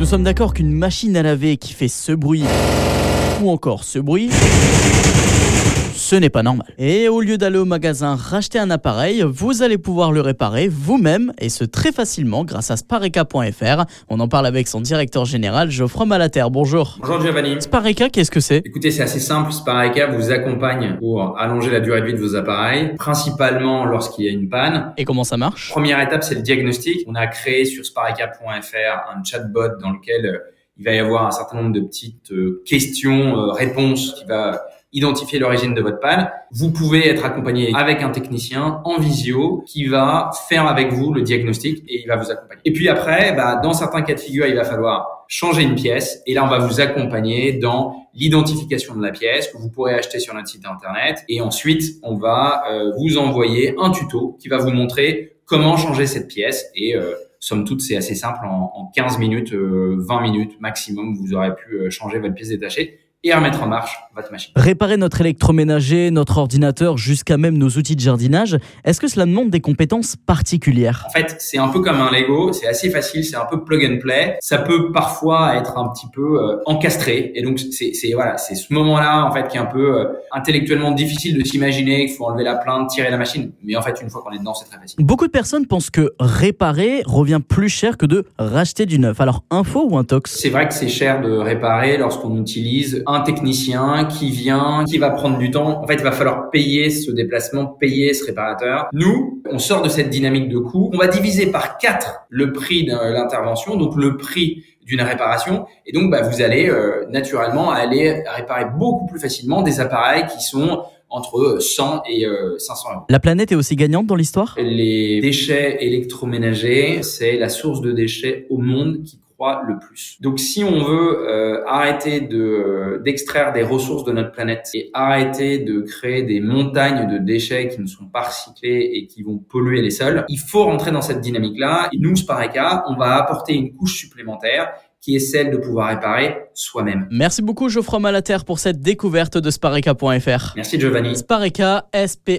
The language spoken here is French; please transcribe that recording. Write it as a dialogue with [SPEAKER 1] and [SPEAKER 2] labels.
[SPEAKER 1] Nous sommes d'accord qu'une machine à laver qui fait ce bruit ou encore ce bruit ce n'est pas normal. Et au lieu d'aller au magasin racheter un appareil, vous allez pouvoir le réparer vous-même et ce très facilement grâce à spareka.fr. On en parle avec son directeur général Geoffroy Malater. Bonjour.
[SPEAKER 2] Bonjour Giovanni.
[SPEAKER 1] Spareka, qu'est-ce que c'est?
[SPEAKER 2] Écoutez, c'est assez simple. Spareka vous accompagne pour allonger la durée de vie de vos appareils, principalement lorsqu'il y a une panne.
[SPEAKER 1] Et comment ça marche?
[SPEAKER 2] Première étape, c'est le diagnostic. On a créé sur spareka.fr un chatbot dans lequel euh, il va y avoir un certain nombre de petites euh, questions, euh, réponses qui va identifier l'origine de votre panne. Vous pouvez être accompagné avec un technicien en visio qui va faire avec vous le diagnostic et il va vous accompagner. Et puis après, bah, dans certains cas de figure, il va falloir changer une pièce et là, on va vous accompagner dans l'identification de la pièce que vous pourrez acheter sur notre site internet et ensuite, on va euh, vous envoyer un tuto qui va vous montrer comment changer cette pièce et euh, somme toute, c'est assez simple. En, 15 minutes, 20 euh, minutes maximum, vous aurez pu changer votre pièce détachée et remettre en marche votre machine.
[SPEAKER 1] Réparer notre électroménager, notre ordinateur, jusqu'à même nos outils de jardinage, est-ce que cela demande des compétences particulières?
[SPEAKER 2] En fait, c'est un peu comme un Lego, c'est assez facile, c'est un peu plug and play. Ça peut parfois être un petit peu euh, encastré, et donc c'est voilà, c'est ce moment-là en fait qui est un peu euh, intellectuellement difficile de s'imaginer qu'il faut enlever la plainte, tirer la machine. Mais en fait, une fois qu'on est dedans, c'est très facile.
[SPEAKER 1] Beaucoup de personnes pensent que réparer revient plus cher que de racheter du neuf. Alors, info ou intox
[SPEAKER 2] C'est vrai que c'est cher de réparer lorsqu'on utilise un technicien qui vient, qui va prendre du temps. En fait, il va falloir payer ce déplacement, payer ce réparateur. Nous, on sort de cette dynamique de coût. On va diviser par quatre le prix de l'intervention, donc le prix d'une réparation. Et donc, bah, vous allez euh, naturellement aller réparer beaucoup plus facilement des appareils qui sont entre 100 et 500 euh, euros.
[SPEAKER 1] La planète est aussi gagnante dans l'histoire?
[SPEAKER 2] Les déchets électroménagers, c'est la source de déchets au monde qui le plus. Donc si on veut euh, arrêter de d'extraire des ressources de notre planète et arrêter de créer des montagnes de déchets qui ne sont pas recyclés et qui vont polluer les sols, il faut rentrer dans cette dynamique-là. Et nous, Spareka, on va apporter une couche supplémentaire qui est celle de pouvoir réparer soi-même.
[SPEAKER 1] Merci beaucoup Geoffroy Malater pour cette découverte de Spareka.fr.
[SPEAKER 2] Merci Giovanni.
[SPEAKER 1] Spareka, S-P-A-R-E-K-A.fr.